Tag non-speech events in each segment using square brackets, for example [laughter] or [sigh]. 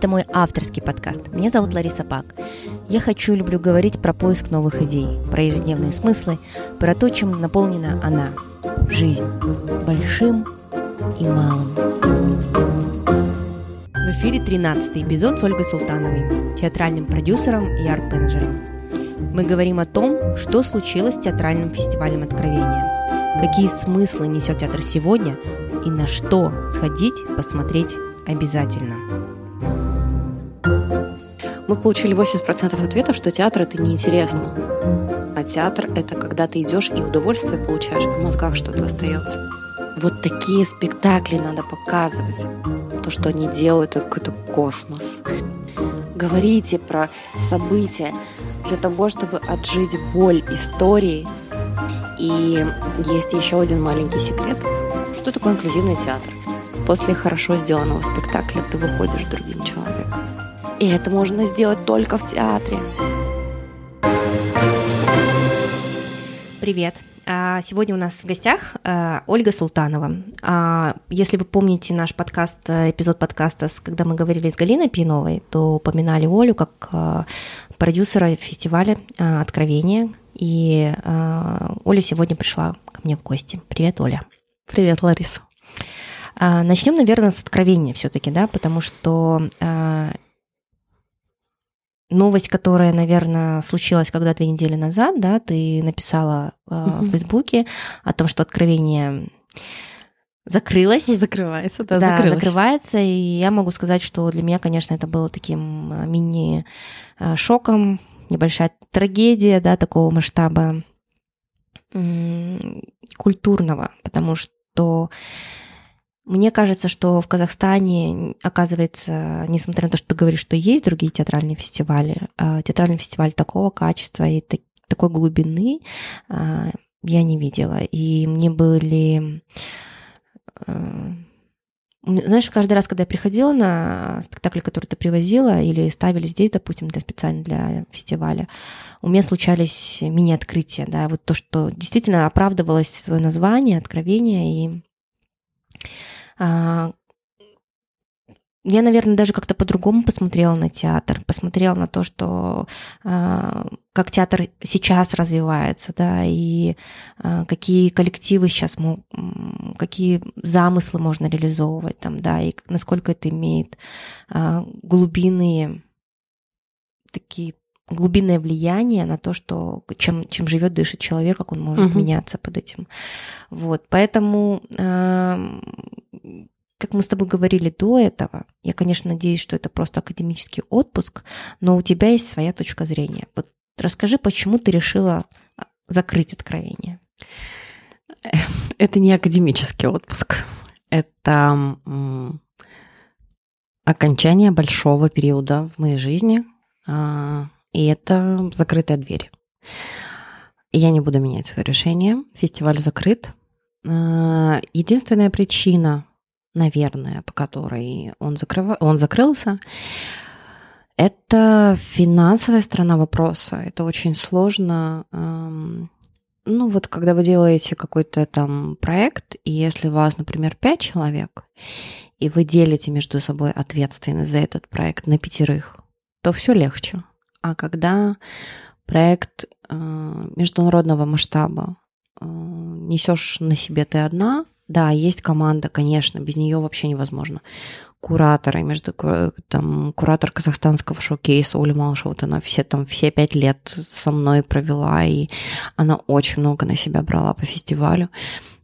Это мой авторский подкаст. Меня зовут Лариса Пак. Я хочу и люблю говорить про поиск новых идей, про ежедневные смыслы, про то, чем наполнена она – жизнь, большим и малым. В эфире 13 эпизод с Ольгой Султановой, театральным продюсером и арт-менеджером. Мы говорим о том, что случилось с театральным фестивалем Откровения, какие смыслы несет театр сегодня и на что сходить посмотреть обязательно. Мы получили 80% ответов, что театр это неинтересно. А театр это когда ты идешь и удовольствие получаешь, в мозгах что-то остается. Вот такие спектакли надо показывать. То, что они делают, это какой-то космос. Говорите про события для того, чтобы отжить боль истории. И есть еще один маленький секрет. Что такое инклюзивный театр? После хорошо сделанного спектакля ты выходишь другим человеком. И это можно сделать только в театре. Привет! А, сегодня у нас в гостях а, Ольга Султанова. А, если вы помните наш подкаст, эпизод подкаста, когда мы говорили с Галиной Пьяновой, то упоминали Олю как продюсера фестиваля «Откровение». И Оля сегодня пришла ко мне в гости. Привет, Оля. Привет, Лариса. Начнем, наверное, с откровения все-таки, да, потому что новость, которая, наверное, случилась когда две недели назад, да, ты написала э, mm-hmm. в Фейсбуке о том, что откровение закрылось. Закрывается, да, да закрывается. И я могу сказать, что для меня, конечно, это было таким э, мини-шоком, э, небольшая трагедия, да, такого масштаба культурного, потому что мне кажется, что в Казахстане, оказывается, несмотря на то, что ты говоришь, что есть другие театральные фестивали, а, театральный фестиваль такого качества и такой глубины а, я не видела. И мне были... А, знаешь, каждый раз, когда я приходила на спектакль, который ты привозила, или ставили здесь, допустим, для, специально для фестиваля, у меня случались мини-открытия, да, вот то, что действительно оправдывалось свое название, откровение, и я, наверное, даже как-то по-другому посмотрела на театр, посмотрела на то, что э, как театр сейчас развивается, да, и э, какие коллективы сейчас, какие замыслы можно реализовывать там, да, и насколько это имеет э, глубинные такие глубинное влияние на то, что чем, чем живет, дышит человек, как он может угу. меняться под этим. Вот, поэтому э, как мы с тобой говорили до этого, я, конечно, надеюсь, что это просто академический отпуск, но у тебя есть своя точка зрения. Вот расскажи, почему ты решила а, закрыть откровение? [laughs] Это не академический отпуск. Это окончание большого периода в моей жизни, а, и это закрытая дверь. Я не буду менять свое решение. Фестиваль закрыт. А, единственная причина, наверное, по которой он, закрыв... он закрылся, это финансовая сторона вопроса. Это очень сложно. Ну вот когда вы делаете какой-то там проект, и если вас, например, пять человек, и вы делите между собой ответственность за этот проект на пятерых, то все легче. А когда проект э, международного масштаба э, несешь на себе ты одна, да, есть команда, конечно, без нее вообще невозможно. Кураторы, между там куратор казахстанского шоу-кейса Оля Малышева, вот она все там все пять лет со мной провела, и она очень много на себя брала по фестивалю.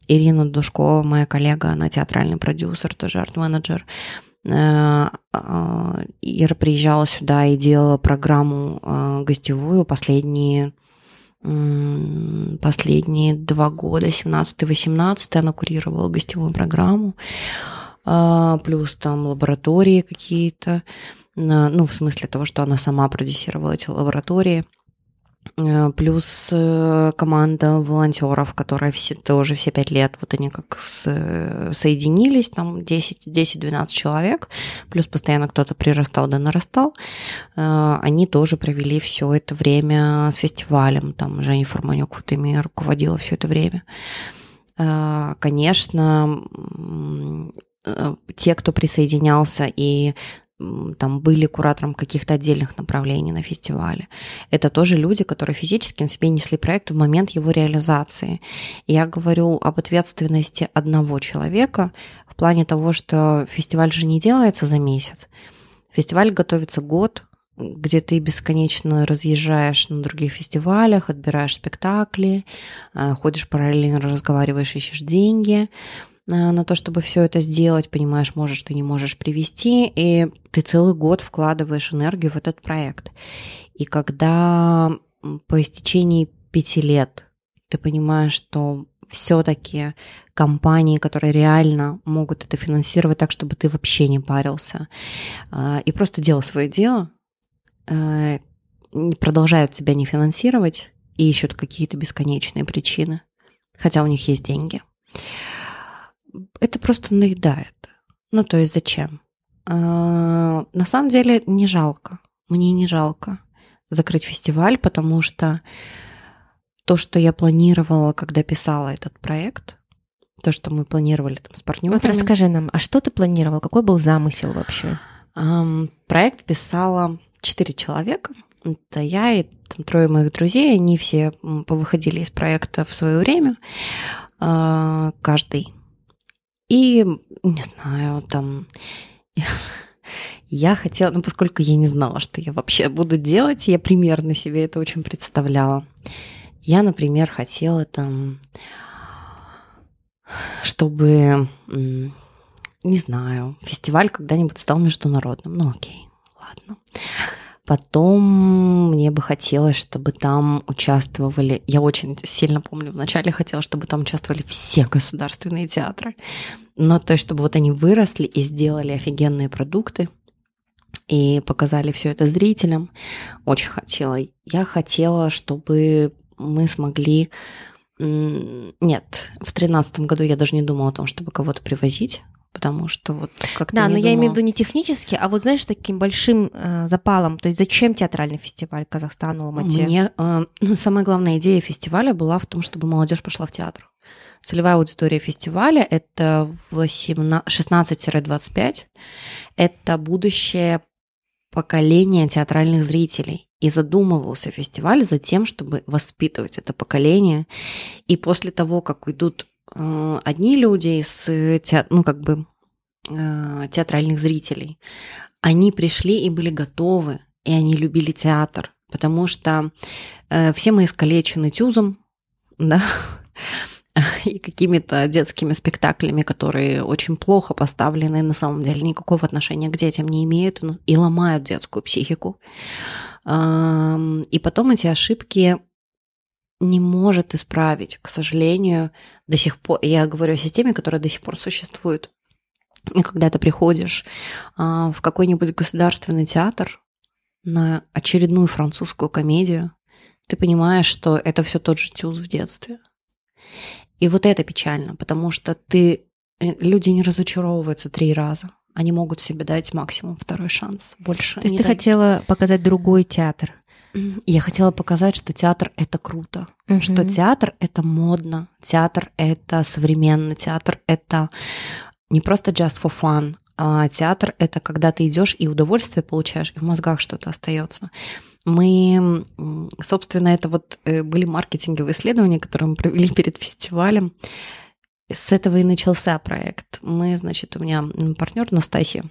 Ирина Душкова, моя коллега, она театральный продюсер, тоже арт-менеджер. А, Ира приезжала сюда и делала программу э, гостевую последние последние два года, 17-18, она курировала гостевую программу, а, плюс там лаборатории какие-то, ну, в смысле того, что она сама продюсировала эти лаборатории. Э, плюс э, команда волонтеров, которая все, тоже все пять лет, вот они как с, соединились, там 10-12 человек, плюс постоянно кто-то прирастал да нарастал, э, они тоже провели все это время с фестивалем, там Женя Форманюк вот ими руководила все это время. Конечно, те, кто присоединялся и там были куратором каких-то отдельных направлений на фестивале. Это тоже люди, которые физически на себе несли проект в момент его реализации. Я говорю об ответственности одного человека в плане того, что фестиваль же не делается за месяц. Фестиваль готовится год, где ты бесконечно разъезжаешь на других фестивалях, отбираешь спектакли, э, ходишь параллельно, разговариваешь, ищешь деньги на то, чтобы все это сделать, понимаешь, можешь ты не можешь привести, и ты целый год вкладываешь энергию в этот проект. И когда по истечении пяти лет ты понимаешь, что все-таки компании, которые реально могут это финансировать так, чтобы ты вообще не парился э, и просто делал свое дело, Э, продолжают тебя не финансировать и ищут какие-то бесконечные причины, хотя у них есть деньги. Это просто наедает. Ну, то есть зачем? Э, на самом деле не жалко. Мне не жалко закрыть фестиваль, потому что то, что я планировала, когда писала этот проект, то, что мы планировали там с партнерами. Вот расскажи нам, а что ты планировал? Какой был замысел вообще? Проект писала четыре человека. Это я и там, трое моих друзей. Они все повыходили из проекта в свое время, а, каждый. И, не знаю, там... [laughs] Я хотела, ну, поскольку я не знала, что я вообще буду делать, я примерно себе это очень представляла. Я, например, хотела там, чтобы, не знаю, фестиваль когда-нибудь стал международным. Ну, окей, ладно. Потом мне бы хотелось, чтобы там участвовали, я очень сильно помню, вначале хотела, чтобы там участвовали все государственные театры, но то есть, чтобы вот они выросли и сделали офигенные продукты, и показали все это зрителям. Очень хотела. Я хотела, чтобы мы смогли... Нет, в тринадцатом году я даже не думала о том, чтобы кого-то привозить потому что вот как-то Да, но думала. я имею в виду не технически, а вот, знаешь, таким большим э, запалом. То есть зачем театральный фестиваль Казахстан, Алмате? Мне э, ну, самая главная идея фестиваля была в том, чтобы молодежь пошла в театр. Целевая аудитория фестиваля – это 16-25. Это будущее поколение театральных зрителей. И задумывался фестиваль за тем, чтобы воспитывать это поколение. И после того, как уйдут одни люди из театр, ну, как бы э, театральных зрителей, они пришли и были готовы, и они любили театр, потому что э, все мы искалечены тюзом, [laughs] да, и какими-то детскими спектаклями, которые очень плохо поставлены, на самом деле никакого отношения к детям не имеют и ломают детскую психику. И потом эти ошибки не может исправить, к сожалению, до сих пор. Я говорю о системе, которая до сих пор существует. И когда ты приходишь а, в какой-нибудь государственный театр на очередную французскую комедию, ты понимаешь, что это все тот же тюз в детстве. И вот это печально, потому что ты э, люди не разочаровываются три раза. Они могут себе дать максимум второй шанс. Больше. То есть ты дать. хотела показать другой театр? Я хотела показать, что театр это круто, угу. что театр это модно, театр это современно, театр это не просто just for fun, а театр это когда ты идешь и удовольствие получаешь, и в мозгах что-то остается. Мы, собственно, это вот э, были маркетинговые исследования, которые мы провели перед фестивалем. С этого и начался проект. Мы, значит, у меня партнер Настасья,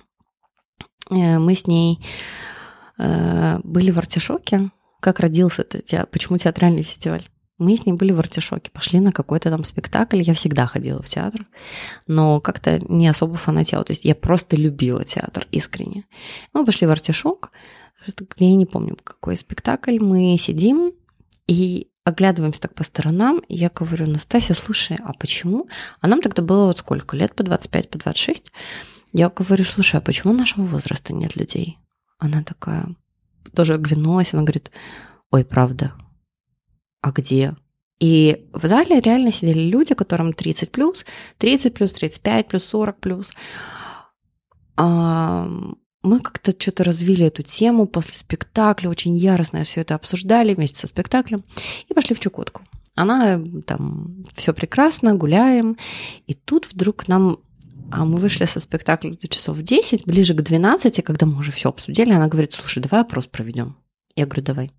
э, мы с ней Э, были в артишоке. Как родился это, почему театральный фестиваль? Мы с ней были в артишоке, пошли на какой-то там спектакль. Я всегда ходила в театр, но как-то не особо фанатела. То есть я просто любила театр искренне. Мы пошли в артишок, я не помню, какой спектакль. Мы сидим и оглядываемся так по сторонам, и я говорю, Настасья, слушай, а почему? А нам тогда было вот сколько лет, по 25, по 26. Я говорю, слушай, а почему нашего возраста нет людей? Она такая тоже оглянулась, она говорит, ой, правда, а где? И в зале реально сидели люди, которым 30 плюс, 30 плюс, 35 плюс, 40 плюс. А мы как-то что-то развили эту тему после спектакля, очень яростно все это обсуждали вместе со спектаклем и пошли в Чукотку. Она там все прекрасно, гуляем, и тут вдруг нам А мы вышли со спектакля до часов 10, ближе к 12, когда мы уже все обсудили, она говорит, слушай, давай опрос проведем. Я говорю, давай.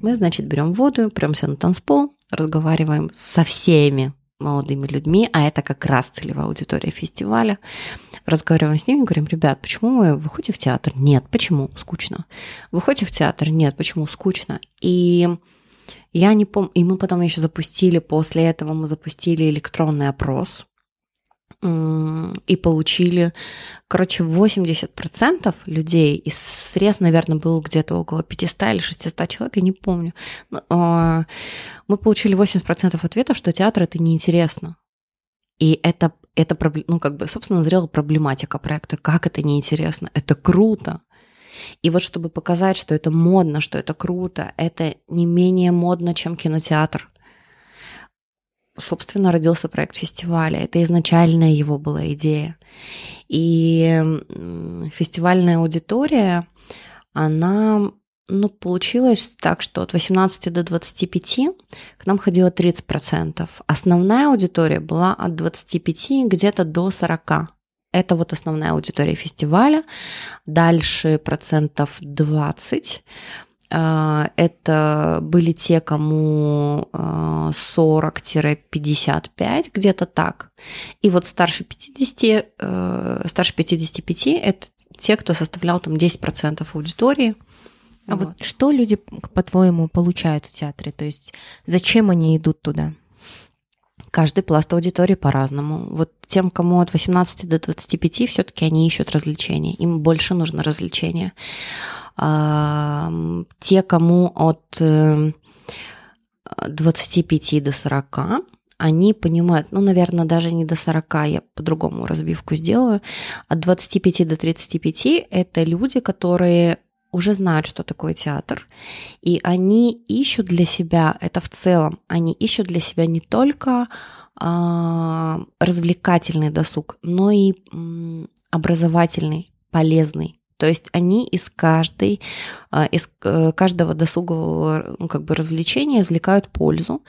Мы, значит, берем воду, прямся на танцпол, разговариваем со всеми молодыми людьми, а это как раз целевая аудитория фестиваля. Разговариваем с ними, говорим, ребят, почему вы выходите в театр? Нет, почему? Скучно. Выходите в театр? Нет, почему? Скучно. И я не помню, и мы потом еще запустили, после этого мы запустили электронный опрос, и получили, короче, 80% людей, из срез, наверное, было где-то около 500 или 600 человек, я не помню. А, мы получили 80% ответов, что театр это неинтересно. И это, это ну, как бы, собственно, назрела проблематика проекта. Как это неинтересно? Это круто. И вот чтобы показать, что это модно, что это круто, это не менее модно, чем кинотеатр собственно, родился проект фестиваля. Это изначальная его была идея. И фестивальная аудитория, она ну, получилось так, что от 18 до 25 к нам ходило 30%. Основная аудитория была от 25 где-то до 40. Это вот основная аудитория фестиваля. Дальше процентов 20 а, это были те, кому 40-55, а, где-то так. И вот старше 50, э, старше 55 это те, кто составлял там 10% аудитории. А вот. вот что люди, по-твоему, получают в театре? То есть зачем они идут туда? Каждый пласт аудитории по-разному. Вот тем, кому от 18 до 25, все-таки они ищут развлечения. Им больше нужно развлечения те, кому от 25 э, до 40, они понимают, ну, наверное, даже не до 40, я по-другому разбивку сделаю, от 25 до 35 это люди, которые уже знают, что такое театр, и они ищут для себя, это в целом, они ищут для себя не только э, развлекательный досуг, но и э, образовательный, полезный то есть они из каждой, а, из э, каждого досугового ну, как бы развлечения извлекают пользу.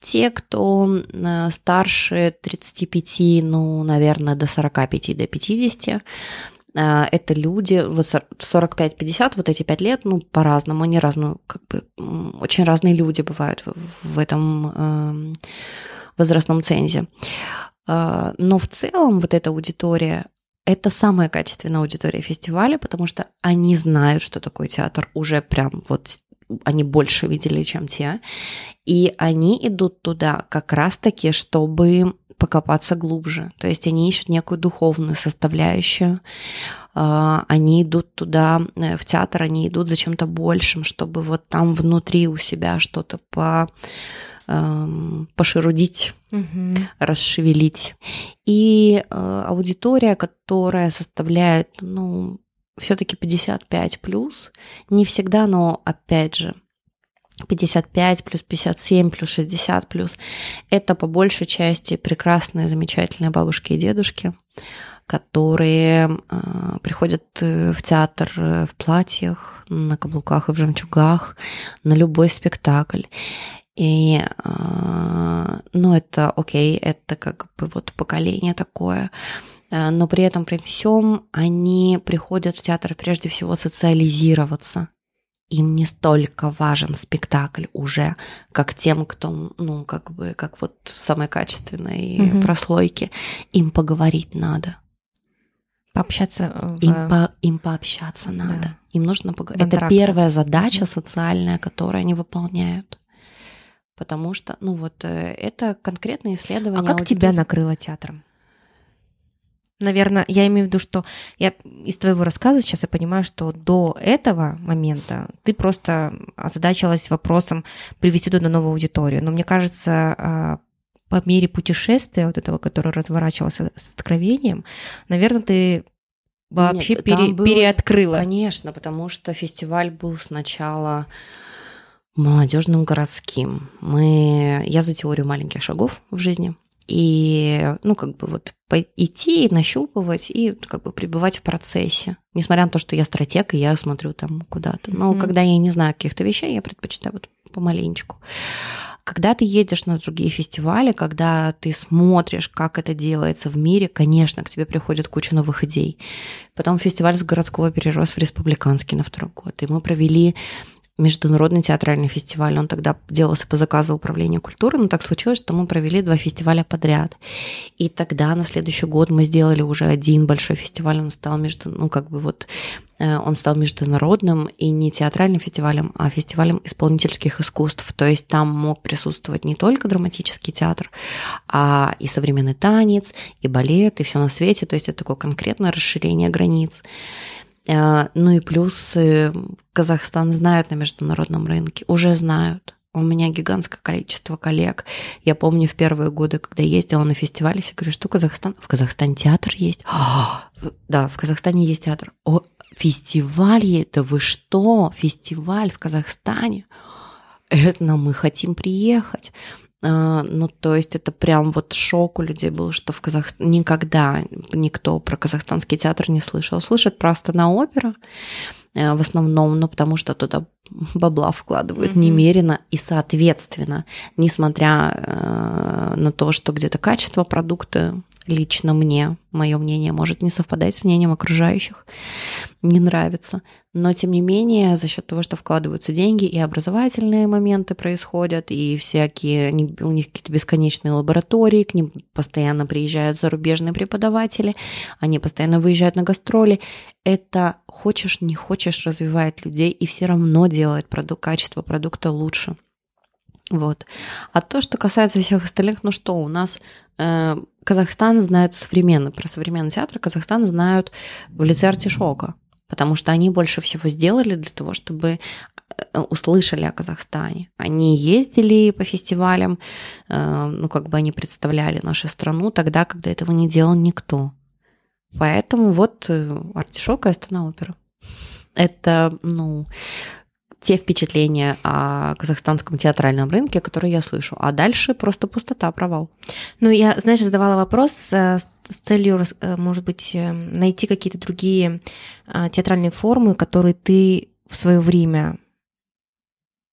Те, кто э, старше 35, ну, наверное, до 45, до 50, э, это люди, вот 45-50, вот эти 5 лет, ну, по-разному, они разные, как бы, очень разные люди бывают в этом эм, возрастном цензе. Но в целом вот эта аудитория, это самая качественная аудитория фестиваля, потому что они знают, что такое театр, уже прям вот они больше видели, чем те. И они идут туда как раз-таки, чтобы покопаться глубже. То есть они ищут некую духовную составляющую. А, они идут туда, э, в театр, они идут за чем-то большим, чтобы вот там внутри у себя что-то по Эм, пошерудить, угу. расшевелить. И э, аудитория, которая составляет, ну, все-таки 55 плюс, не всегда, но опять же, 55 плюс 57 плюс 60 плюс. Это по большей части прекрасные, замечательные бабушки и дедушки, которые э, приходят э, в театр э, в платьях, на каблуках и в жемчугах, на любой спектакль. И, э, ну, это окей, это как бы вот поколение такое, э, но при этом, при всем, они приходят в театр прежде всего социализироваться. Им не столько важен спектакль уже, как тем, кто, ну, как бы, как вот в самой качественной mm-hmm. прослойке. Им поговорить надо. Пообщаться. В... Им, по, им пообщаться надо. Да. Им нужно поговорить. Это первая задача социальная, которую они выполняют потому что, ну вот, э, это конкретное исследование. А как аудитории. тебя накрыло театром? Наверное, я имею в виду, что я из твоего рассказа сейчас я понимаю, что до этого момента ты просто озадачилась вопросом привести туда новую аудиторию. Но мне кажется, а, по мере путешествия вот этого, которое разворачивался с откровением, наверное, ты вообще Нет, пере, было, переоткрыла. Конечно, потому что фестиваль был сначала молодежным городским. Мы... Я за теорию маленьких шагов в жизни. И, ну, как бы вот идти, нащупывать и как бы пребывать в процессе. Несмотря на то, что я стратег, и я смотрю там куда-то. Но mm-hmm. когда я не знаю каких-то вещей, я предпочитаю вот помаленечку. когда ты едешь на другие фестивали, когда ты смотришь, как это делается в мире, конечно, к тебе приходит куча новых идей. Потом фестиваль с городского перерос в республиканский на второй год. И мы провели международный театральный фестиваль. Он тогда делался по заказу Управления культуры, но так случилось, что мы провели два фестиваля подряд. И тогда на следующий год мы сделали уже один большой фестиваль, он стал между, ну как бы вот э, он стал международным и не театральным фестивалем, а фестивалем исполнительских искусств. То есть там мог присутствовать не только драматический театр, а и современный танец, и балет, и все на свете. То есть это такое конкретное расширение границ. А, ну и плюс Казахстан знают на международном рынке, уже знают. У меня гигантское количество коллег. Я помню в первые годы, когда ездила на фестивале, все говорят, что Казахстан? В Казахстане театр есть. А, да, в Казахстане есть театр. О, фестиваль, это вы что? Фестиваль в Казахстане? Это мы хотим приехать. А, ну, то есть это прям вот шок у людей был, что в Казахстане никогда никто про казахстанский театр не слышал. Слышат просто на опера э, в основном, ну, потому что туда бабла вкладывают mm-hmm. немерено, и, соответственно, несмотря э, на то, что где-то качество продукта лично мне, мое мнение может не совпадать с мнением окружающих, не нравится. Но, тем не менее, за счет того, что вкладываются деньги, и образовательные моменты происходят, и всякие, у них какие-то бесконечные лаборатории, к ним постоянно приезжают зарубежные преподаватели, они постоянно выезжают на гастроли. Это, хочешь, не хочешь, развивает людей, и все равно делает продукт, качество продукта лучше. Вот. А то, что касается всех остальных, ну что, у нас э, Казахстан знает современно, про современный театр Казахстан знают в лице артишока, потому что они больше всего сделали для того, чтобы э, услышали о Казахстане. Они ездили по фестивалям, э, ну, как бы они представляли нашу страну тогда, когда этого не делал никто. Поэтому вот э, артишок и Астана опера. Это, ну, те впечатления о казахстанском театральном рынке, которые я слышу. А дальше просто пустота, провал. Ну, я, знаешь, задавала вопрос э, с целью, э, может быть, э, найти какие-то другие театральные формы, которые ты в свое время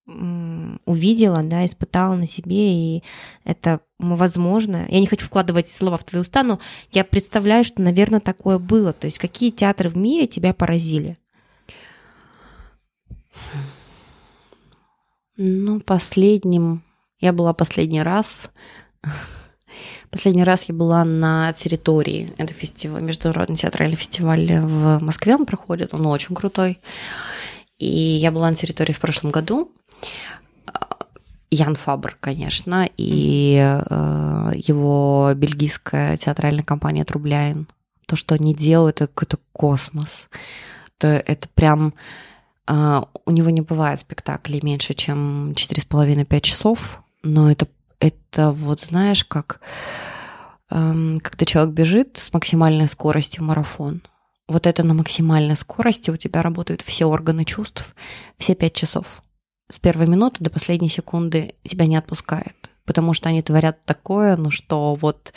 увидела, да, испытала на себе, и это возможно. Я не хочу вкладывать слова в твои уста, но я представляю, что, наверное, такое было. То есть какие театры в мире тебя поразили? Ну, последним... Я была последний раз... [laughs] Последний раз я была на территории. Это фестиваль, международный театральный фестиваль в Москве он проходит, он очень крутой. И я была на территории в прошлом году. Ян Фабр, конечно, и э, его бельгийская театральная компания Трубляйн. То, что они делают, это какой-то космос. То это прям а, у него не бывает спектаклей меньше, чем 4,5-5 часов, но это, это вот знаешь, как когда человек бежит с максимальной скоростью марафон. Вот это на максимальной скорости у тебя работают все органы чувств, все 5 часов. С первой минуты до последней секунды тебя не отпускает потому что они творят такое, ну что вот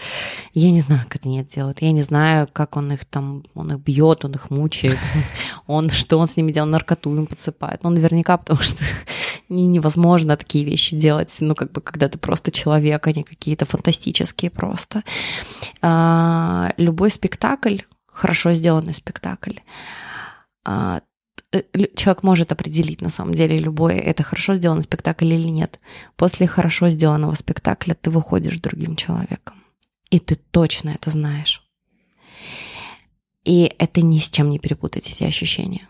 я не знаю, как они это делают, я не знаю, как он их там, он их бьет, он их мучает, [laughs] он что он с ними делает, наркоту им подсыпает, ну наверняка, потому что [laughs] невозможно такие вещи делать, ну как бы когда ты просто человек, они какие-то фантастические просто. А, любой спектакль, хорошо сделанный спектакль, а, человек может определить на самом деле любое, это хорошо сделанный спектакль или нет. После хорошо сделанного спектакля ты выходишь другим человеком. И ты точно это знаешь. И это ни с чем не перепутать, эти ощущения.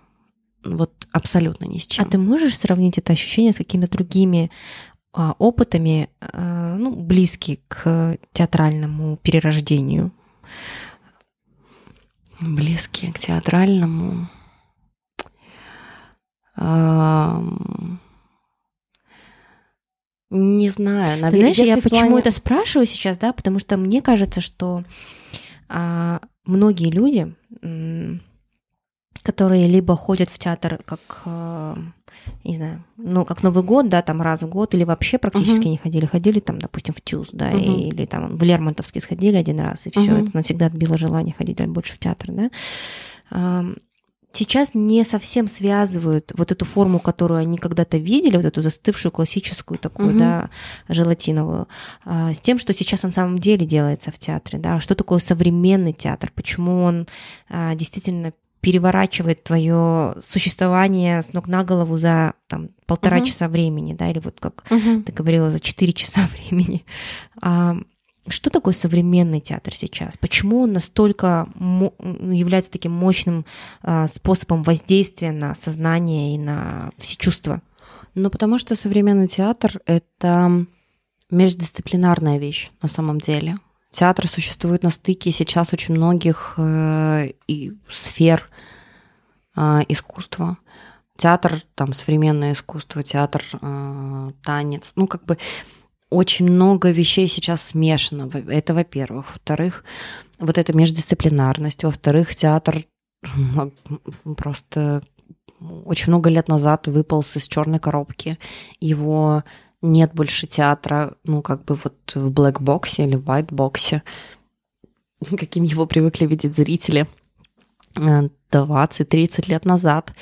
Вот абсолютно ни с чем. А ты можешь сравнить это ощущение с какими-то другими а, опытами, а, ну, близкие к театральному перерождению? Близкие к театральному. Не знаю, наверное. Знаешь, я почему плане... это спрашиваю сейчас, да, потому что мне кажется, что а, многие люди, которые либо ходят в театр как, а, не знаю, ну, как Новый год, да, там раз в год, или вообще практически uh-huh. не ходили, ходили там, допустим, в ТЮЗ, да, uh-huh. или там в Лермонтовский сходили один раз, и все, uh-huh. это навсегда отбило желание ходить больше в театр, да сейчас не совсем связывают вот эту форму, которую они когда-то видели, вот эту застывшую классическую такую, угу. да, желатиновую, а, с тем, что сейчас на самом деле делается в театре, да, что такое современный театр, почему он а, действительно переворачивает твое существование с ног на голову за там, полтора угу. часа времени, да, или вот как угу. ты говорила, за четыре часа [laughs] времени. А, что такое современный театр сейчас? Почему он настолько является таким мощным а, способом воздействия на сознание и на все чувства? Ну, потому что современный театр — это междисциплинарная вещь на самом деле. Театр существует на стыке сейчас очень многих э, и сфер э, искусства. Театр, там, современное искусство, театр, э, танец. Ну, как бы очень много вещей сейчас смешано. Это, во-первых. Во-вторых, вот эта междисциплинарность. Во-вторых, театр просто очень много лет назад выполз из черной коробки. Его нет больше театра, ну, как бы вот в блэк-боксе или в white-боксе, [laughs] каким его привыкли видеть зрители 20-30 э, лет назад.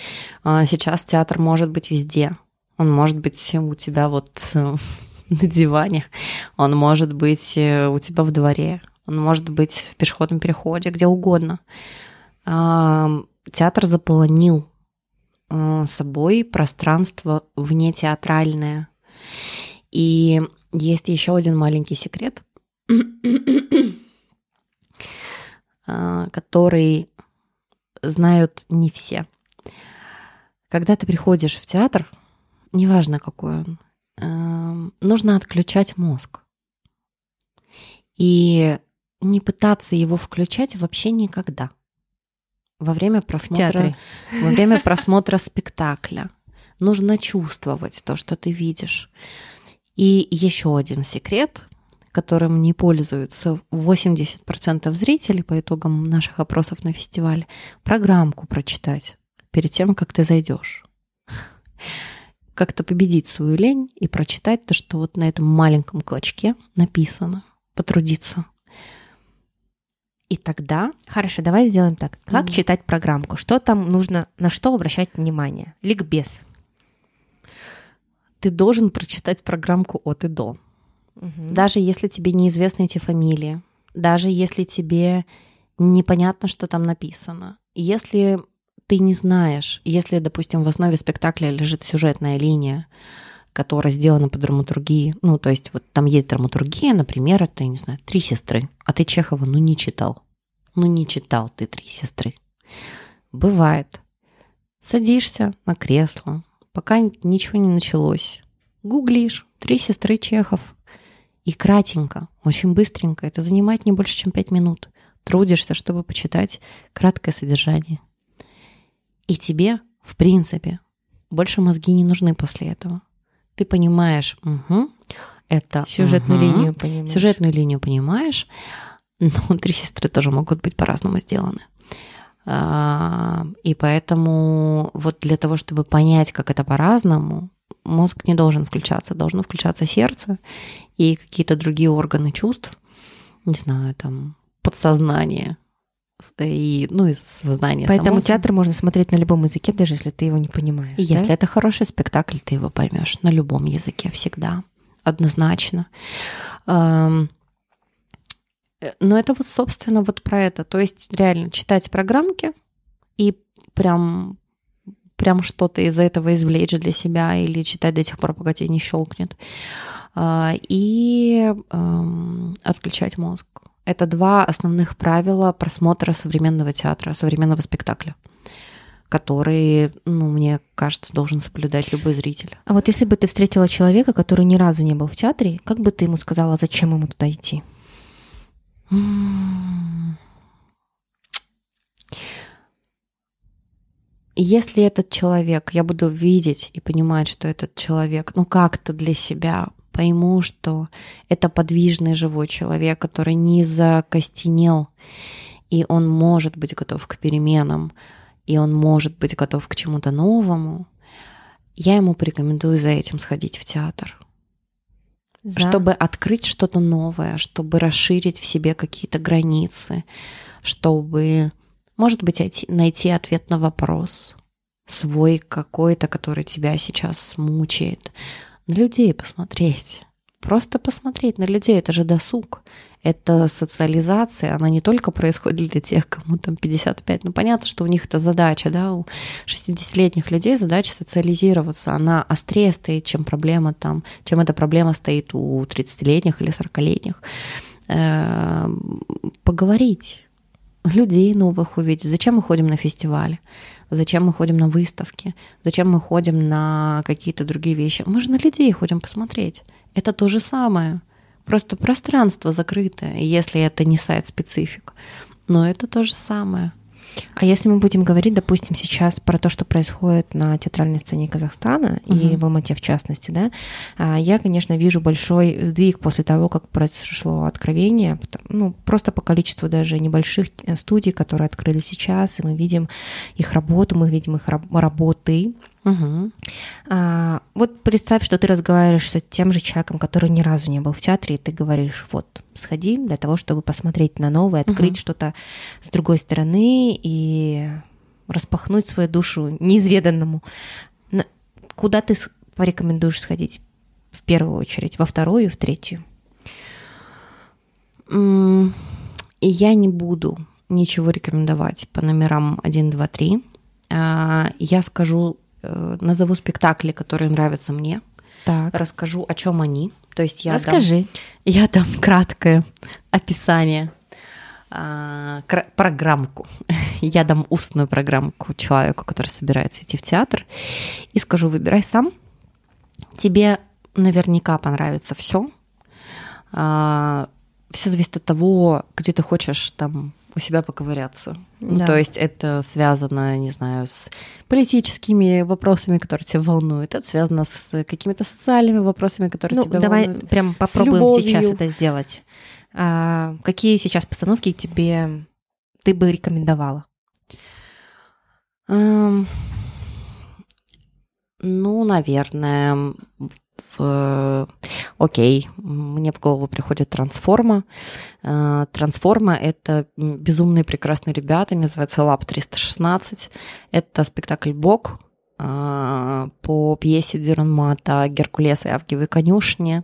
А сейчас театр может быть везде. Он может быть у тебя вот э, [laughs] на диване, он может быть э, у тебя в дворе, он может быть в пешеходном переходе, где угодно. Театр заполонил собой пространство вне театральное. И есть еще один маленький секрет, а, [clears throat] который знают не все. Когда ты приходишь в театр, неважно какой он, нужно отключать мозг. И не пытаться его включать вообще никогда. Во время просмотра, во время просмотра спектакля нужно чувствовать то, что ты видишь. И еще один секрет, которым не пользуются 80% зрителей по итогам наших опросов на фестивале, программку прочитать перед тем, как ты зайдешь. Как-то победить свою лень и прочитать то, что вот на этом маленьком клочке написано, потрудиться. И тогда... Хорошо, давай сделаем так. Как mm. читать программку? Что там нужно, на что обращать внимание? Ликбез ты должен прочитать программку от и до. Угу. Даже если тебе неизвестны эти фамилии, даже если тебе непонятно, что там написано. Если ты не знаешь, если, допустим, в основе спектакля лежит сюжетная линия, которая сделана по драматургии, ну, то есть вот там есть драматургия, например, это, я не знаю, «Три сестры», а ты Чехова, ну, не читал. Ну, не читал ты «Три сестры». Бывает. Садишься на кресло, пока ничего не началось. Гуглишь «Три сестры Чехов». И кратенько, очень быстренько. Это занимает не больше, чем пять минут. Трудишься, чтобы почитать краткое содержание. И тебе, в принципе, больше мозги не нужны после этого. Ты понимаешь, угу, это... Сюжетную угу, линию понимаешь. Сюжетную линию понимаешь. Но [laughs] три сестры тоже могут быть по-разному сделаны. А, и поэтому вот для того, чтобы понять, как это по-разному, мозг не должен включаться, должно включаться сердце и какие-то другие органы чувств, не знаю, там, подсознание, и, ну, и сознание. Поэтому театр можно смотреть на любом языке, даже если ты его не понимаешь. И да? если это хороший спектакль, ты его поймешь на любом языке всегда, однозначно. Эм, но это вот, собственно, вот про это. То есть реально читать программки и прям прям что-то из этого извлечь для себя или читать до тех пор, пока тебе не щелкнет. А, и эм, отключать мозг. Это два основных правила просмотра современного театра, современного спектакля которые, ну, мне кажется, должен соблюдать любой зритель. А вот если бы ты встретила человека, который ни разу не был в театре, как бы ты ему сказала, зачем ему туда идти? если этот человек, я буду видеть и понимать, что этот человек, ну как-то для себя пойму, что это подвижный живой человек, который не закостенел, и он может быть готов к переменам, и он может быть готов к чему-то новому, я ему порекомендую за этим сходить в театр. За... Чтобы открыть что-то новое, чтобы расширить в себе какие-то границы, чтобы Может быть, найти ответ на вопрос свой какой-то, который тебя сейчас мучает. На людей посмотреть. Просто посмотреть на людей, это же досуг. Это социализация, она не только происходит для тех, кому там 55. Ну, понятно, что у них это задача, да, у 60-летних людей задача социализироваться. Она острее стоит, чем проблема там, чем эта проблема стоит у 30-летних или 40-летних. Эм, поговорить, людей новых увидеть. Зачем мы ходим на фестивали? Зачем мы ходим на выставки? Зачем мы ходим на какие-то другие вещи? Мы же на людей ходим посмотреть. Это то же самое. Просто пространство закрытое, если это не сайт-специфик. Но это то же самое. А если мы будем говорить, допустим, сейчас про то, что происходит на театральной сцене Казахстана угу. и в Алмате в частности, да, а, я, конечно, вижу большой сдвиг после того, как произошло откровение, ну, просто по количеству даже небольших э, студий, которые открыли сейчас, и мы видим их работу, мы видим их работы, Угу. А, вот представь, что ты разговариваешь с тем же человеком, который ни разу не был в театре, и ты говоришь, вот, сходи для того, чтобы посмотреть на новое, открыть угу. что-то с другой стороны и распахнуть свою душу неизведанному. Куда ты порекомендуешь сходить в первую очередь, во вторую, в третью? И я не буду ничего рекомендовать по номерам 1, 2, 3. Я скажу назову спектакли, которые нравятся мне. Так. Расскажу, о чем они. То есть я Расскажи. Дам, [laughs] я дам краткое описание а, программку. [laughs] Я дам устную программку человеку, который собирается идти в театр, и скажу, выбирай сам. Тебе наверняка понравится все. А, все зависит от того, где ты хочешь там у себя поковыряться. Да. То есть это связано, не знаю, с политическими вопросами, которые тебя волнуют. Это связано с какими-то социальными вопросами, которые ну, тебя давай волнуют. прям попробуем сейчас это сделать. А, какие сейчас постановки тебе ты бы рекомендовала? Um, ну, наверное. Окей, мне в голову приходит трансформа. Э, трансформа — это безумные прекрасные ребята, называется Lab 316. Это спектакль «Бог», э, по пьесе Дюрнмата «Геркулес и Авгиевой конюшни».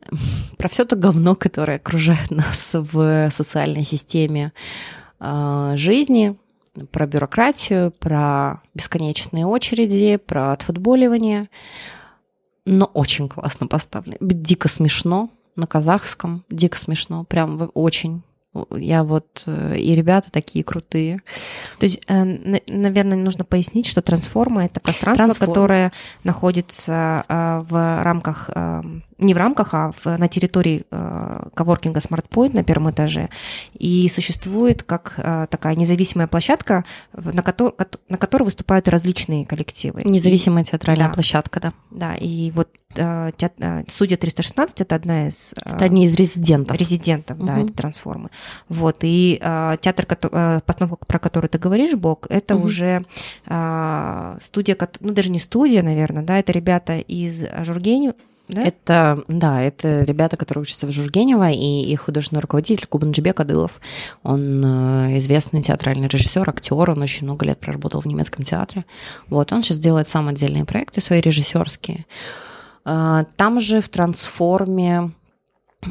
[laughs] Про все то говно, которое окружает нас в социальной системе э, жизни, про бюрократию, про бесконечные очереди, про отфутболивание — но очень классно поставлен. Дико смешно на казахском, дико смешно, прям очень. Я вот э, и ребята такие крутые. То есть, э, наверное, нужно пояснить, что трансформа это пространство, Трансформ. которое находится э, в рамках не в рамках, а в, на территории коворкинга SmartPoint на первом этаже. И существует как такая независимая площадка, на, котор, на которой выступают различные коллективы. Независимая театральная да. площадка, да. Да, и вот Судья 316 это одна из... Э, это одни из резидентов. Резидентов, угу. да, это трансформы. Вот, и э, театр, э, постановка, про который ты говоришь, Бог, это угу. уже э, студия, ну даже не студия, наверное, да, это ребята из Жургени, да? Это, да, это ребята, которые учатся в Жургенево, и их художественный руководитель Кубанджибек Адылов. Он э, известный театральный режиссер, актер, он очень много лет проработал в немецком театре. Вот, он сейчас делает сам отдельные проекты свои режиссерские. Э, там же в трансформе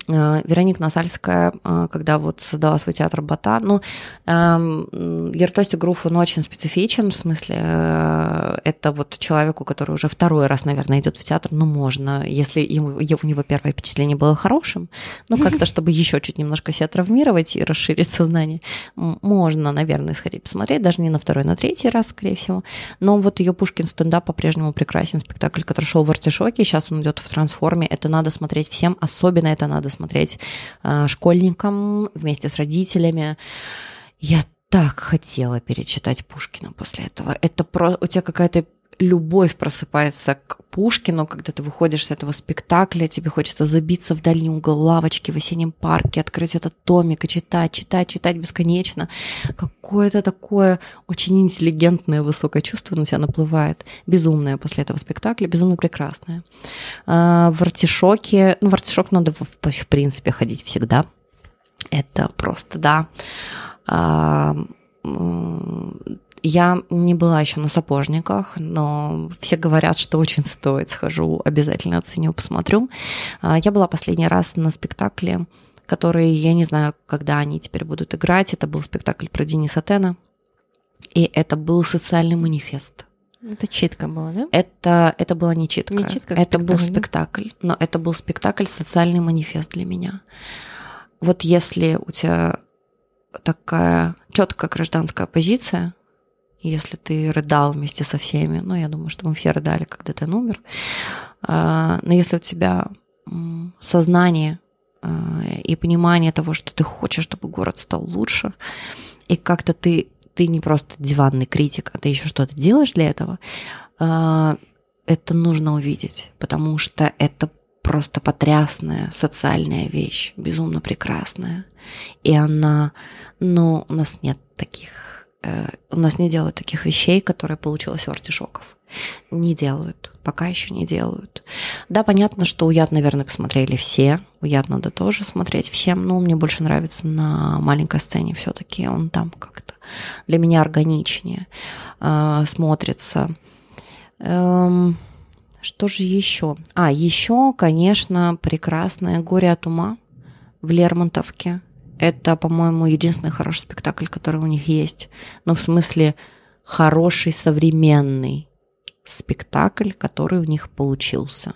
Вероника Насальская, э, когда вот создала свой театр Бата, ну, эм, Ертости Груф, он очень специфичен, в смысле, э, это вот человеку, который уже второй раз, наверное, идет в театр, ну, можно, если ему, у него первое впечатление было хорошим, ну, как-то, чтобы еще чуть немножко себя травмировать и расширить сознание, можно, наверное, сходить посмотреть, даже не на второй, на третий раз, скорее всего, но вот ее Пушкин стендап по-прежнему прекрасен, спектакль, который шел в Артишоке, сейчас он идет в трансформе, это надо смотреть всем, особенно это надо надо смотреть э, школьникам вместе с родителями. Я так хотела перечитать Пушкина после этого. Это про... У тебя какая-то любовь просыпается к Пушкину, когда ты выходишь с этого спектакля, тебе хочется забиться в дальний угол лавочки в осеннем парке, открыть этот томик и читать, читать, читать бесконечно. Какое-то такое очень интеллигентное, высокое чувство на тебя наплывает. Безумное после этого спектакля, безумно прекрасное. А, в артишоке, ну, в артишок надо в, в принципе ходить всегда. Это просто, да. А, я не была еще на сапожниках, но все говорят, что очень стоит. Схожу, обязательно оценю, посмотрю. А, я была последний раз на спектакле, который, я не знаю, когда они теперь будут играть. Это был спектакль про Дениса Тена. И это был социальный манифест. Это читка была, да? Это, это была не читка. Не читка, это спектакль, был да? спектакль, но это был спектакль социальный манифест для меня. Вот если у тебя такая четкая гражданская позиция, если ты рыдал вместе со всеми, ну, я думаю, что мы все рыдали, когда ты умер, а, но если у тебя сознание а, и понимание того, что ты хочешь, чтобы город стал лучше, и как-то ты, ты не просто диванный критик, а ты еще что-то делаешь для этого, а, это нужно увидеть, потому что это просто потрясная социальная вещь, безумно прекрасная. И она, ну, у нас нет таких, у нас не делают таких вещей, которые получилось у артишоков. Не делают, пока еще не делают. Да, понятно, что уят, наверное, посмотрели все. Уят надо тоже смотреть всем, но мне больше нравится на маленькой сцене все-таки. Он там как-то для меня органичнее э, смотрится. Эм, что же еще? А, еще, конечно, прекрасное «Горе от ума» в Лермонтовке. Это, по-моему, единственный хороший спектакль, который у них есть. Ну, в смысле, хороший современный спектакль, который у них получился.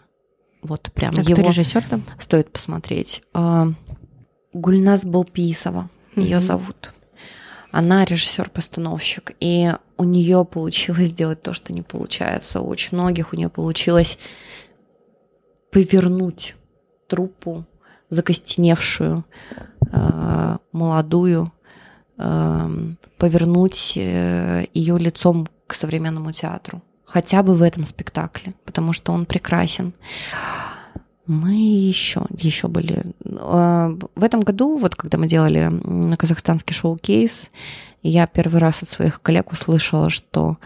Вот прям а его режиссер там? стоит посмотреть. А, Гульнас Балпиисова, ее Мгм. зовут. Она режиссер-постановщик, и у нее получилось сделать то, что не получается. У очень многих у нее получилось повернуть труппу, закостеневшую, э, молодую, э, повернуть ее лицом к современному театру. Хотя бы в этом спектакле, потому что он прекрасен. Мы еще, еще были. э, В этом году, вот когда мы делали казахстанский шоу-кейс, я первый раз от своих коллег услышала, что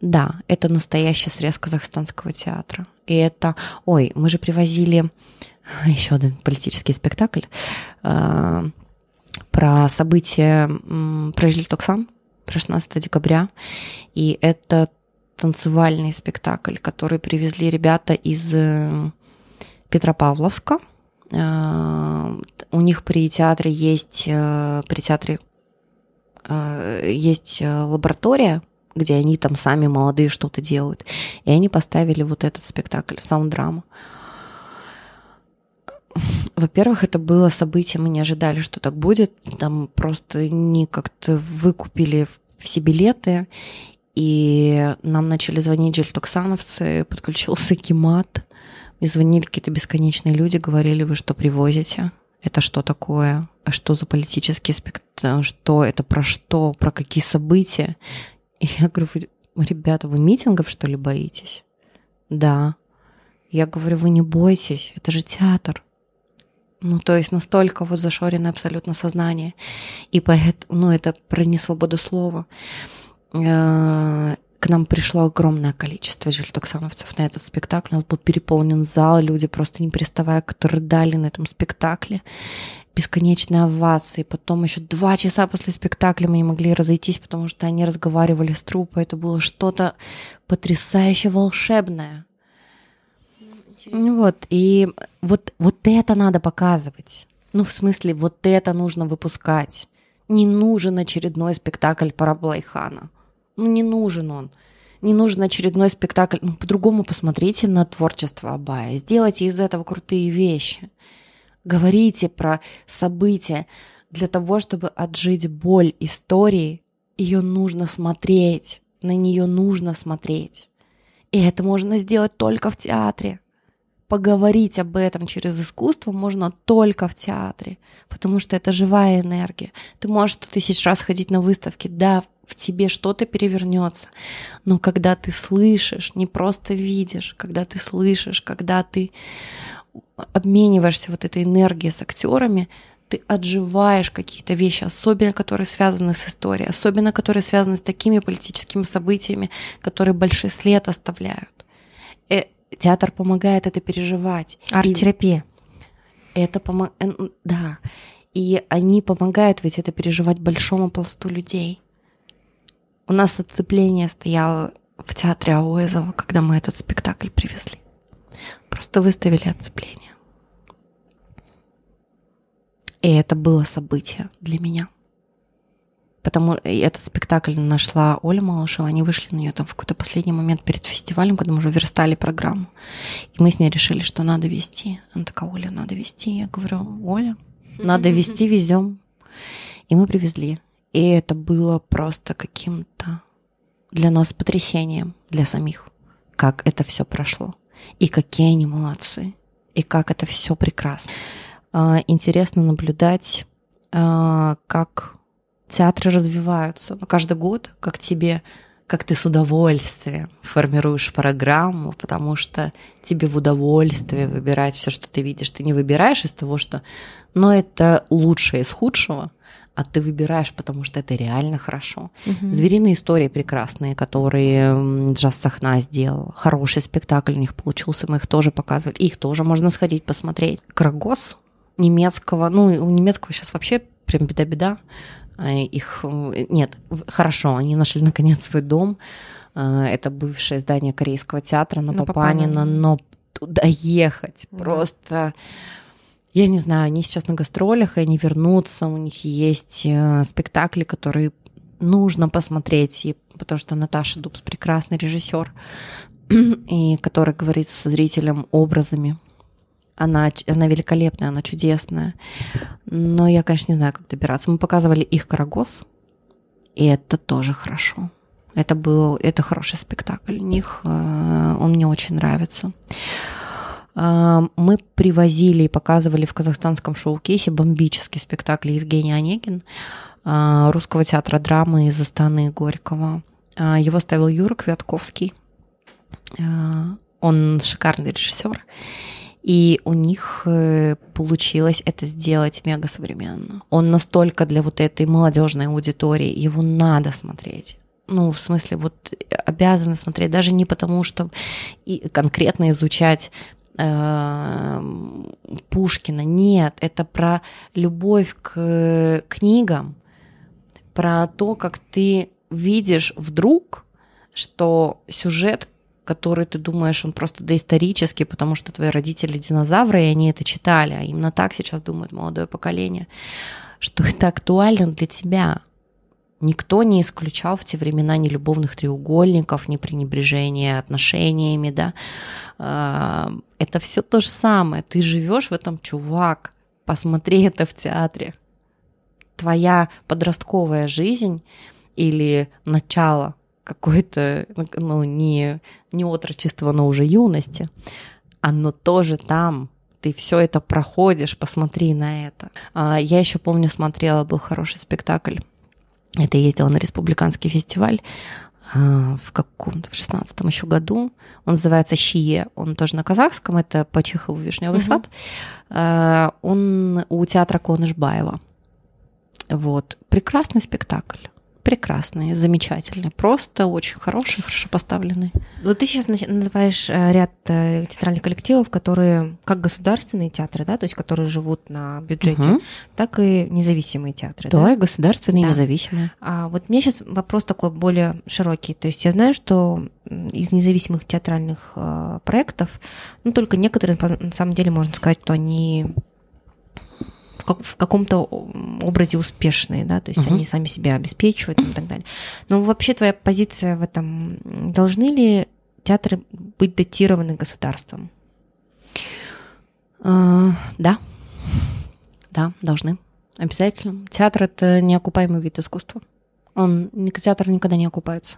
да, это настоящий срез казахстанского театра. И это, ой, мы же привозили [laughs] еще один политический спектакль э, про события, про Желтоксан, про 16 декабря. И это танцевальный спектакль, который привезли ребята из э, Петропавловска. Э, У них при театре есть, при театре есть лаборатория, где они там сами молодые что-то делают. И они поставили вот этот спектакль, саунд-драма. Во-первых, это было событие, мы не ожидали, что так будет. Там просто не как-то выкупили все билеты, и нам начали звонить жильтоксановцы, подключился Кимат. Мне звонили какие-то бесконечные люди, говорили, вы что привозите? Это что такое? А что за политический спектакль? Что это про что? Про какие события? И я говорю, «Вы, ребята, вы митингов, что ли, боитесь? Да. Я говорю, вы не бойтесь, это же театр. Ну, то есть настолько вот зашоренное абсолютно сознание. И поэтому, ну, это про несвободу слова. Э, К нам пришло огромное количество жильтоксановцев на этот спектакль. У нас был переполнен зал, люди просто не переставая как-то рыдали на этом спектакле. Бесконечные овации. Потом еще два часа после спектакля мы не могли разойтись, потому что они разговаривали с труппой. Это было что-то потрясающе волшебное. Ну Вот, и вот, вот это надо показывать. Ну, в смысле, вот это нужно выпускать. Не нужен очередной спектакль про Блайхана. Ну, не нужен он. Не нужен очередной спектакль. Ну, по-другому посмотрите на творчество Абая. Сделайте из этого крутые вещи. Говорите про события. Для того, чтобы отжить боль истории, ее нужно смотреть. На нее нужно смотреть. И это можно сделать только в театре поговорить об этом через искусство можно только в театре, потому что это живая энергия. Ты можешь сто тысяч раз ходить на выставки, да, в тебе что-то перевернется, но когда ты слышишь, не просто видишь, когда ты слышишь, когда ты обмениваешься вот этой энергией с актерами, ты отживаешь какие-то вещи, особенно которые связаны с историей, особенно которые связаны с такими политическими событиями, которые большой след оставляют. Э, театр помогает это переживать. И Арт-терапия. это помогает, да. И они помогают ведь это переживать большому пласту людей. У нас отцепление стояло в театре Ауэзова, когда мы этот спектакль привезли. Просто выставили отцепление. И это было событие для меня. Потому этот спектакль нашла Оля Малышева, они вышли на нее там в какой-то последний момент перед фестивалем, когда мы уже верстали программу. И мы с ней решили, что надо вести. Она такая, Оля, надо вести. Я говорю, Оля, надо вести, [laughs] везем. И мы привезли. И это было просто каким-то для нас потрясением, для самих, как это все прошло. И какие они молодцы. И как это все прекрасно. А, интересно наблюдать, а, как театры развиваются. Но каждый год, как тебе, как ты с удовольствием формируешь программу, потому что тебе в удовольствие выбирать все, что ты видишь. Ты не выбираешь из того, что, но это лучшее из худшего, а ты выбираешь, потому что это реально хорошо. Угу. Звериные истории прекрасные, которые Джаз Сахна сделал. Хороший спектакль у них получился, мы их тоже показывали. Их тоже можно сходить посмотреть. Крагос немецкого, ну, у немецкого сейчас вообще прям беда-беда. А, их нет, хорошо, они нашли наконец свой дом. А, это бывшее здание Корейского театра на ну, Папанина, но туда ехать да. просто я не знаю, они сейчас на гастролях, и они вернутся, у них есть э, спектакли, которые нужно посмотреть, и, потому что Наташа Дубс прекрасный режиссер, [clears throat] и который говорит со зрителем образами. Она, она великолепная, она чудесная. Но я, конечно, не знаю, как добираться. Мы показывали их Карагос, и это тоже хорошо. Это был, это хороший спектакль. У них э, он мне очень нравится. А, мы привозили и показывали в казахстанском шоу-кейсе бомбический спектакль Евгений Онегин а, русского театра драмы из Астаны Горького. Его ставил Юра Квятковский. Он шикарный режиссер. И у них э, получилось это сделать мега современно. Он настолько для вот этой молодежной аудитории, его надо смотреть ну, в смысле, вот обязаны смотреть, даже не потому, что и конкретно изучать Эм, Пушкина. Нет, это про любовь к книгам, про то, как ты видишь вдруг, что сюжет, который ты думаешь, он просто доисторический, потому что твои родители динозавры, и они это читали, а именно так сейчас думает молодое поколение, что [laughs] это актуально для тебя – Никто не исключал в те времена ни любовных треугольников, ни пренебрежения отношениями, да. А, это все то же самое. Ты живешь в этом, чувак, посмотри это в театре. Твоя подростковая жизнь или начало какой-то, ну, не, не отрочества, но уже юности, оно тоже там, ты все это проходишь, посмотри на это. А, я еще помню, смотрела, был хороший спектакль это ездила на республиканский фестиваль а, в каком-то, в шестнадцатом еще году. Он называется «Щие». Он тоже на казахском, это по Чехову «Вишневый угу. сад». А, он у театра Конышбаева. Вот. Прекрасный спектакль прекрасные, замечательные, просто очень хорошие, хорошо поставленные. Вот ты сейчас называешь э, ряд э, театральных коллективов, которые как государственные театры, да, то есть которые живут на бюджете, угу. так и независимые театры. Да, да? и государственные, да. и независимые. А вот мне сейчас вопрос такой более широкий. То есть я знаю, что из независимых театральных э, проектов, ну только некоторые, на самом деле, можно сказать, что они как, в каком-то образе успешные, да, то есть угу. они сами себя обеспечивают и так далее. Но вообще твоя позиция в этом, должны ли театры быть датированы государством? А, да, да, должны. Обязательно. Театр это неокупаемый вид искусства. Он, театр никогда не окупается.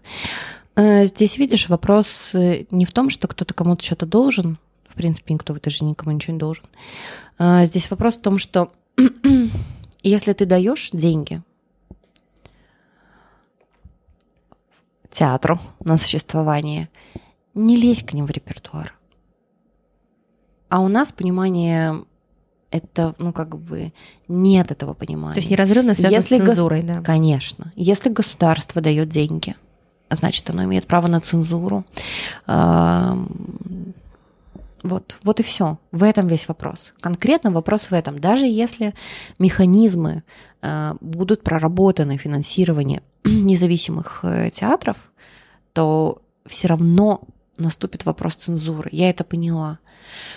Э, здесь, видишь, вопрос э, не в том, что кто-то кому-то что-то должен. В принципе, никто в этой жизни никому ничего не должен. Э, здесь вопрос в том, что если ты даешь деньги театру на существование, не лезь к ним в репертуар. А у нас понимание это, ну, как бы нет этого понимания. То есть неразрывно связано Если с цензурой, гос... да? Конечно. Если государство дает деньги, значит, оно имеет право на цензуру. Вот, вот и все. В этом весь вопрос. Конкретно вопрос в этом. Даже если механизмы э, будут проработаны финансирование [clears throat] независимых э, театров, то все равно наступит вопрос цензуры. Я это поняла.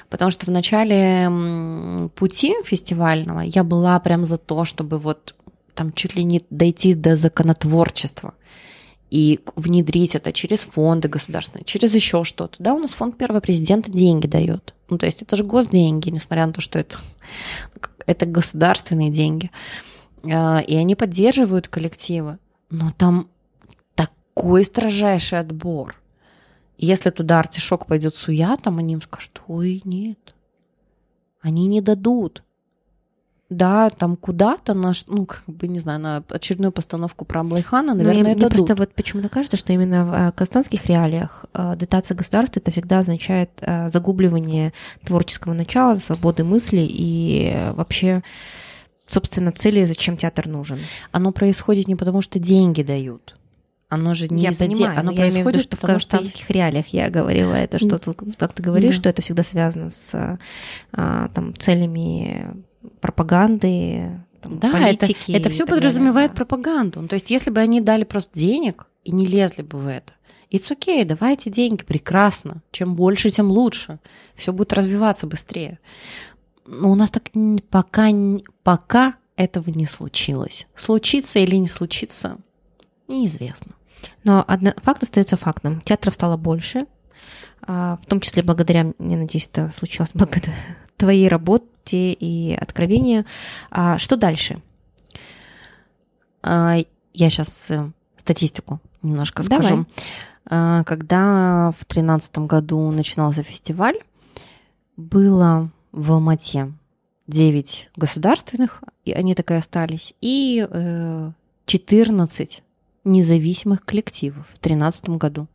Потому что в начале пути фестивального я была прям за то, чтобы вот там чуть ли не дойти до законотворчества и внедрить это через фонды государственные, через еще что-то. Да, у нас фонд первого президента деньги дает. Ну, то есть это же госденьги, несмотря на то, что это, [laughs] это государственные деньги. А, и они поддерживают коллективы. Но там такой строжайший отбор. если туда артишок пойдет суя, там они им скажут, ой, нет, они не дадут да, там куда-то наш, ну, как бы, не знаю, на очередную постановку про Амлайхана, ну, наверное, это Мне просто вот почему-то кажется, что именно в э, казахстанских реалиях э, дотация государства это всегда означает э, загубливание творческого начала, свободы мысли и вообще собственно, цели, зачем театр нужен. Оно происходит не потому, что деньги дают. Оно же не я за понимаю, де... оно происходит, я имею в виду, что в казахстанских что... реалиях я говорила это, что тут, как ты говоришь, да. что это всегда связано с а, там, целями пропаганды, там, да, политики. Это, это все подразумевает далее, да. пропаганду. Ну, то есть, если бы они дали просто денег и не лезли бы в это, it's okay, давайте деньги, прекрасно. Чем больше, тем лучше. Все будет развиваться быстрее. Но у нас так пока, пока этого не случилось. Случится или не случится, неизвестно. Но одно, факт остается фактом. Театров стало больше, а, в том числе благодаря, я надеюсь, это случилось благодаря [laughs] твоей работе и откровению. А что дальше? А, я сейчас э, статистику немножко Давай. скажу. А, когда в тринадцатом году начинался фестиваль, было в Алмате 9 государственных, и они так и остались, и 14 э, независимых коллективов в 2013 году.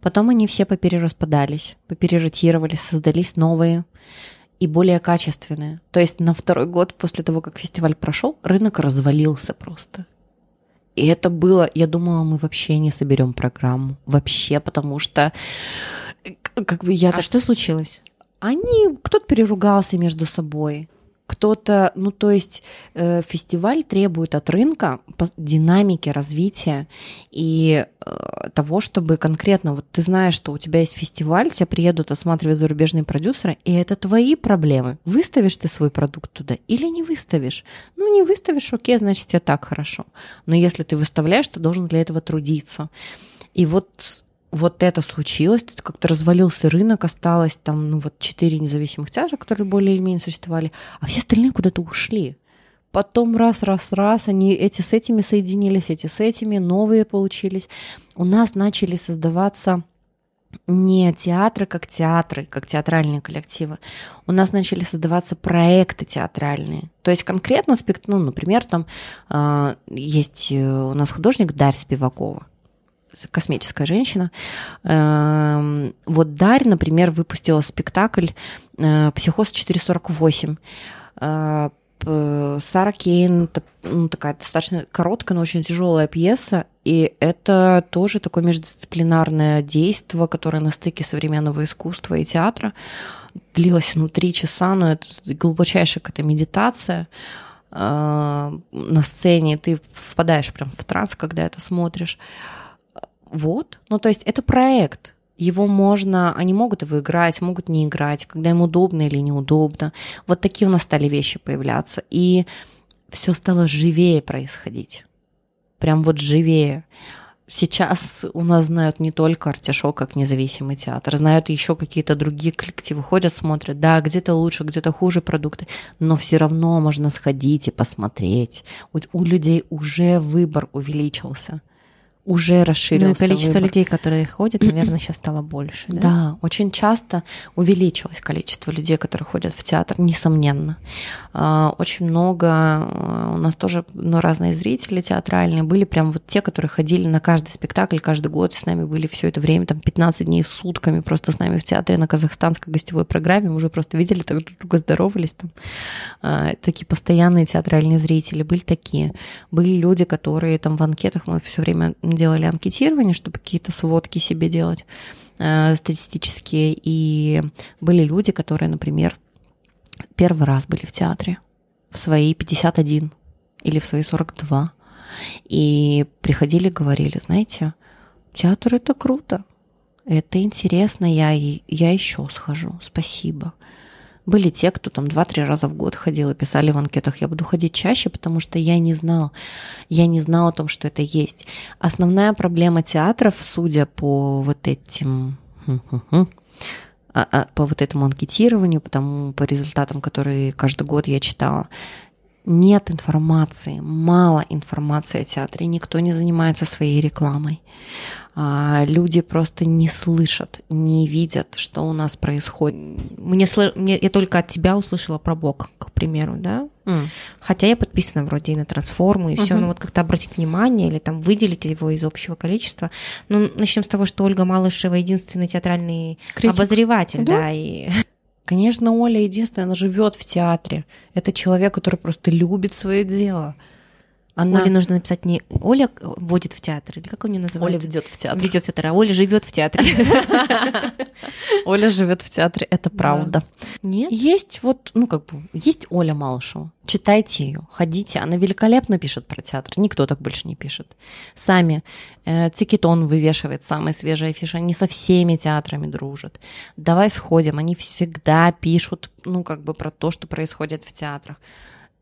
Потом они все поперераспадались, попереротировались, создались новые и более качественные. То есть на второй год после того, как фестиваль прошел, рынок развалился просто. И это было, я думала, мы вообще не соберем программу. Вообще, потому что как бы я... А так... что случилось? Они, кто-то переругался между собой, кто-то, ну то есть э, фестиваль требует от рынка динамики развития и э, того, чтобы конкретно, вот ты знаешь, что у тебя есть фестиваль, тебя приедут осматривать зарубежные продюсеры, и это твои проблемы. Выставишь ты свой продукт туда или не выставишь? Ну не выставишь, окей, значит тебе так хорошо. Но если ты выставляешь, ты должен для этого трудиться. И вот вот это случилось, как-то развалился рынок, осталось там, ну вот четыре независимых театра, которые более или менее существовали, а все остальные куда-то ушли. Потом раз, раз, раз, они эти с этими соединились, эти с этими, новые получились. У нас начали создаваться не театры как театры, как театральные коллективы. У нас начали создаваться проекты театральные. То есть конкретно, ну, например, там э, есть э, у нас художник Дарья Спивакова космическая женщина. Эм, вот Дарь, например, выпустила спектакль э, «Психоз 448». Э, Сара Кейн, ну, такая достаточно короткая, но очень тяжелая пьеса, и это тоже такое междисциплинарное действие, которое на стыке современного искусства и театра. Длилось ну, три часа, но это глубочайшая какая-то медитация э, на сцене, ты впадаешь прям в транс, когда это смотришь. Вот. Ну, то есть это проект. Его можно, они могут его играть, могут не играть, когда им удобно или неудобно. Вот такие у нас стали вещи появляться. И все стало живее происходить. Прям вот живее. Сейчас у нас знают не только Артишок как независимый театр, знают еще какие-то другие коллективы, ходят, смотрят, да, где-то лучше, где-то хуже продукты, но все равно можно сходить и посмотреть. У, людей уже выбор увеличился уже расширился. Ну, количество выбор. людей, которые ходят, наверное, сейчас стало больше. Да? да, очень часто увеличилось количество людей, которые ходят в театр, несомненно. А, очень много а, у нас тоже ну, разные зрители театральные были, прям вот те, которые ходили на каждый спектакль каждый год, с нами были все это время, там 15 дней сутками просто с нами в театре на казахстанской гостевой программе, мы уже просто видели, так друг друга здоровались там. А, такие постоянные театральные зрители были такие. Были люди, которые там в анкетах мы все время делали анкетирование, чтобы какие-то сводки себе делать. э, статистические, и были люди, которые, например, первый раз были в театре в свои 51 или в свои 42, и приходили, говорили, знаете, театр это круто, это интересно, я, я еще схожу, спасибо. Были те, кто там два-три раза в год ходил и писали в анкетах, я буду ходить чаще, потому что я не знал, я не знал о том, что это есть. Основная проблема театров, судя по вот этим а, а, по вот этому анкетированию, потому по результатам, которые каждый год я читала, нет информации, мало информации о театре, никто не занимается своей рекламой. А, люди просто не слышат, не видят, что у нас происходит. Мне, мне я только от тебя услышала про Бог, к примеру, да? Mm. Хотя я подписана вроде и на трансформу, и все, uh-huh. но вот как-то обратить внимание или там выделить его из общего количества. Ну, начнем с того, что Ольга Малышева единственный театральный Критик. обозреватель, да, да и [laughs] Конечно, Оля единственная, она живет в театре. Это человек, который просто любит свое дело. Она... Оле нужно написать не Оля вводит в театр, или как он ее называет? Оля ведет в театр. Ведет в театр, а Оля живет в театре. [laughs] Оля живет в театре, это правда. Нет? Есть вот, ну как бы, есть Оля Малышева. Читайте ее, ходите. Она великолепно пишет про театр. Никто так больше не пишет. Сами э, Цикитон вывешивает самые свежие афиши. Они со всеми театрами дружат. Давай сходим. Они всегда пишут, ну как бы про то, что происходит в театрах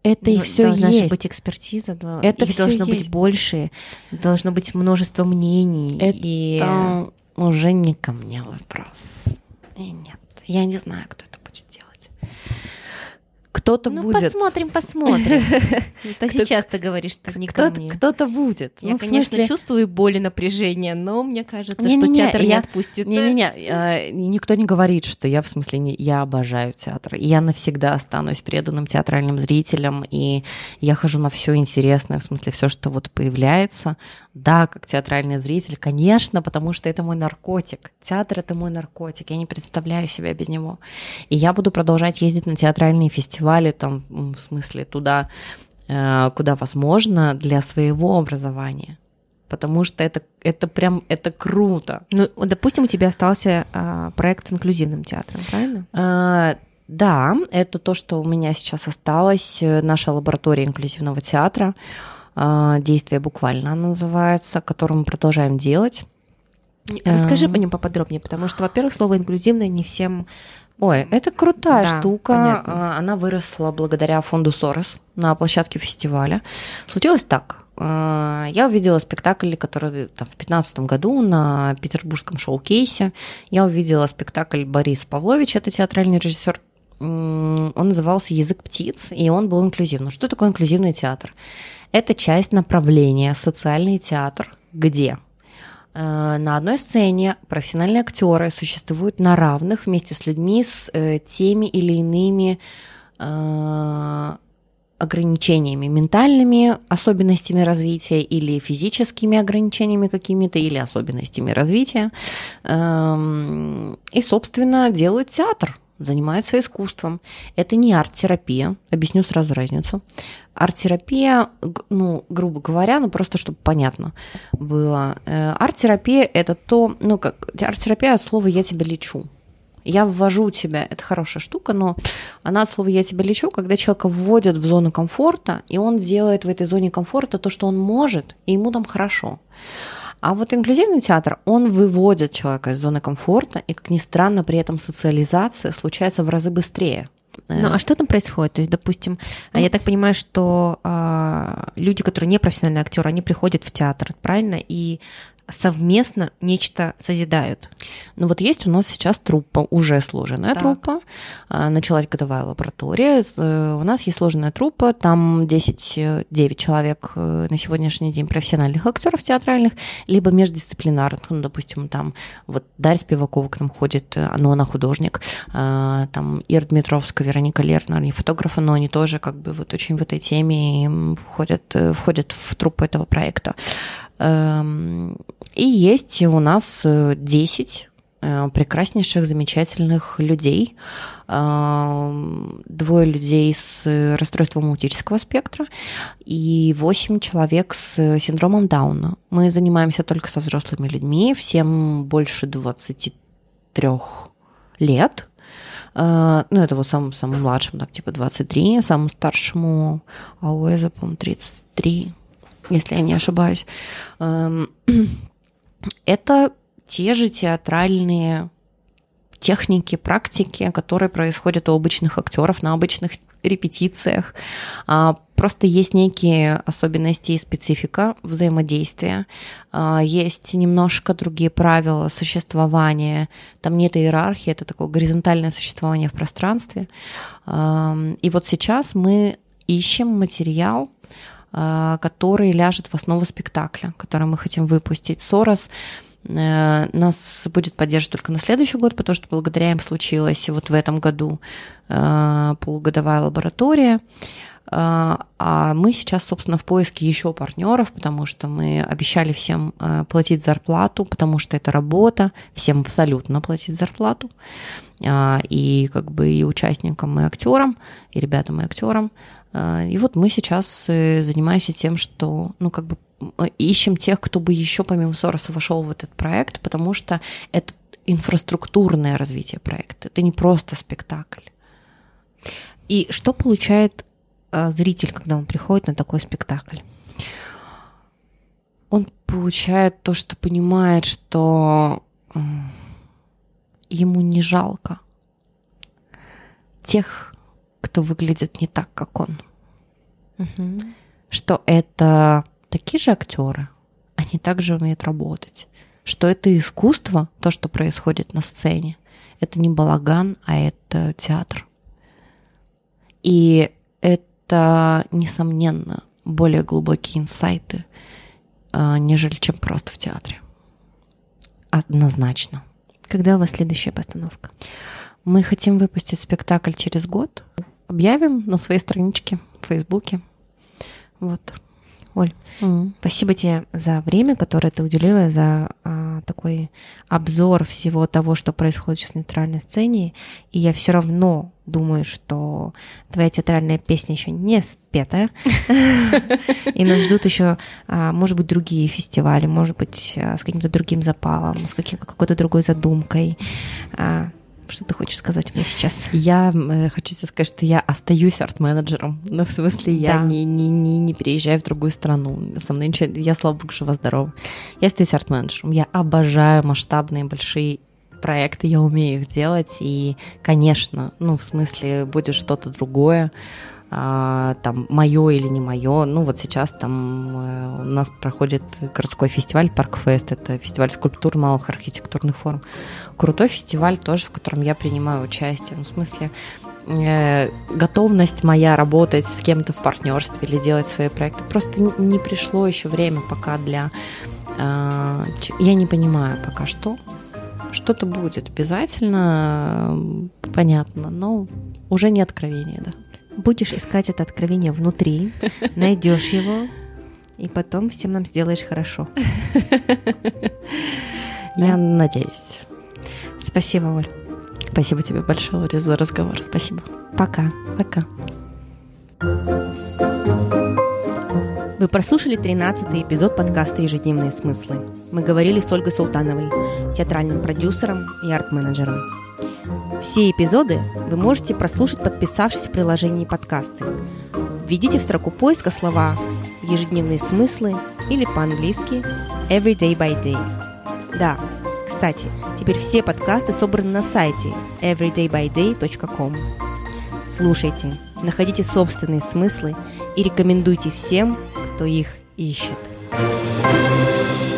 это и все должна есть. быть экспертиза, это их должно есть. быть больше, должно быть множество мнений. Это и... уже не ко мне вопрос. И нет, я не знаю, кто это будет делать кто-то ну, будет. посмотрим, посмотрим. [laughs] Ты сейчас ты говоришь, что не мне. Кто-то будет. Я, ну, конечно, чувствую боль и напряжение, но мне кажется, что театр не отпустит. Не-не-не, а, никто не говорит, что я, в смысле, я обожаю театр. Я навсегда останусь преданным театральным зрителем, и я хожу на все интересное, в смысле, все, что вот появляется. Да, как театральный зритель, конечно, потому что это мой наркотик. Театр — это мой наркотик. Я не представляю себя без него. И я буду продолжать ездить на театральные фестивали, там, в смысле, туда, э, куда возможно, для своего образования. Потому что это, это прям, это круто. Ну, допустим, у тебя остался а, проект с инклюзивным театром, правильно? А, да, это то, что у меня сейчас осталось, э, наша лаборатория инклюзивного театра, а, действие буквально называется, которую мы продолжаем делать. Расскажи по ним поподробнее, потому что, во-первых, слово инклюзивное не всем Ой, это крутая да, штука. Понятно. Она выросла благодаря фонду Сорос на площадке фестиваля. Случилось так. А, я увидела спектакль, который там, в 2015 году на петербургском шоу-кейсе. Я увидела спектакль Борис Павлович, это театральный режиссер. Он назывался «Язык птиц», и он был инклюзивным. Что такое инклюзивный театр? Это часть направления «Социальный театр», где Э, на одной сцене профессиональные актеры существуют на равных вместе с людьми с э, теми или иными э, ограничениями, ментальными особенностями развития или физическими ограничениями какими-то, или особенностями развития. Эм, и, собственно, делают театр занимается искусством. Это не арт-терапия, объясню сразу разницу. Арт-терапия, ну, грубо говоря, ну просто чтобы понятно было. Э, арт-терапия это то, ну как, арт-терапия от слова «я тебя лечу». Я ввожу тебя, это хорошая штука, но она от слова «я тебя лечу», когда человека вводят в зону комфорта, и он делает в этой зоне комфорта то, что он может, и ему там хорошо. А вот инклюзивный театр, он выводит человека из зоны комфорта, и, как ни странно, при этом социализация случается в разы быстрее. Ну, а что там происходит? То есть, допустим, ну, я так понимаю, что э, люди, которые не профессиональные актеры, они приходят в театр, правильно? И совместно нечто созидают. Ну вот есть у нас сейчас труппа, уже сложенная так. труппа. А, началась годовая лаборатория. Э, у нас есть сложенная труппа, там 10-9 э, человек э, на сегодняшний день профессиональных актеров театральных, либо междисциплинарных. Ну, допустим, там вот Дарья Спивакова к нам ходит, но она художник. А, там Ира Дмитровская, Вероника Лернер, они фотографы, но они тоже как бы вот очень в этой теме входят, входят в труппу этого проекта. Эм, и есть у нас 10 э, прекраснейших, замечательных людей. Э, двое людей с расстройством аутического спектра и восемь человек с синдромом Дауна. Мы занимаемся только со взрослыми людьми, всем больше 23 лет. Ну, это вот самым, самым младшим, там, типа 23, самому старшему Ауэза, по-моему, 33, если я не ошибаюсь. Эм, [clears throat] это те же театральные техники, практики, которые происходят у обычных актеров на обычных репетициях. А, просто есть некие особенности и специфика взаимодействия. А, есть немножко другие правила существования. Там нет иерархии, это такое горизонтальное существование в пространстве. И вот сейчас мы ищем материал, который ляжет в основу спектакля, который мы хотим выпустить. Сорос э, нас будет поддерживать только на следующий год, потому что благодаря им случилась вот в этом году э, полугодовая лаборатория. Э, а мы сейчас, собственно, в поиске еще партнеров, потому что мы обещали всем платить зарплату, потому что это работа, всем абсолютно платить зарплату. И как бы и участникам, и актерам, и ребятам, и актерам. А, и вот мы сейчас э, занимаемся тем, что, ну, как бы ищем тех, кто бы еще помимо Сороса вошел в этот проект, потому что это инфраструктурное развитие проекта, это не просто спектакль. И что получает а, зритель, когда он приходит на такой спектакль? Он получает то, что понимает, что ему не жалко тех кто выглядит не так, как он. Угу. Что это такие же актеры, они также умеют работать. Что это искусство, то, что происходит на сцене. Это не балаган, а это театр. И это, несомненно, более глубокие инсайты, а, нежели чем просто в театре. Однозначно. Когда у вас следующая постановка? Мы хотим выпустить спектакль через год объявим на своей страничке в Фейсбуке. Вот. Оль, mm. спасибо тебе за время, которое ты уделила, за а, такой обзор всего того, что происходит сейчас на театральной сцене. И я все равно думаю, что твоя театральная песня еще не спетая. [laughs] И нас ждут еще, а, может быть, другие фестивали, может быть, а, с каким-то другим запалом, с какой-то другой задумкой. Что ты хочешь сказать мне сейчас? Я э, хочу тебе сказать, что я остаюсь арт-менеджером. [laughs] Ну, в смысле, я да. не, не, не, не переезжаю в другую страну. Со мной ничего... Я, слава богу, жива-здорова. Я остаюсь арт-менеджером. Я обожаю масштабные, большие проекты, я умею их делать. И, конечно, ну, в смысле, будет что-то другое там мое или не мое. Ну вот сейчас там э, у нас проходит городской фестиваль Паркфест, это фестиваль скульптур малых архитектурных форм. Крутой фестиваль тоже, в котором я принимаю участие. Ну, в смысле, э, готовность моя работать с кем-то в партнерстве или делать свои проекты. Просто не пришло еще время пока для... Э, я не понимаю пока что. Что-то будет обязательно, понятно, но уже не откровение, да будешь искать это откровение внутри, [laughs] найдешь его, и потом всем нам сделаешь хорошо. Я надеюсь. Спасибо, Оль. Спасибо тебе большое, за разговор. Спасибо. Пока. Пока. Вы прослушали 13-й эпизод подкаста «Ежедневные смыслы». Мы говорили с Ольгой Султановой, театральным продюсером и арт-менеджером. Все эпизоды вы можете прослушать, подписавшись в приложении подкасты. Введите в строку поиска слова «ежедневные смыслы» или по-английски «every day by day». Да, кстати, теперь все подкасты собраны на сайте everydaybyday.com. Слушайте, находите собственные смыслы и рекомендуйте всем, кто их ищет. thank you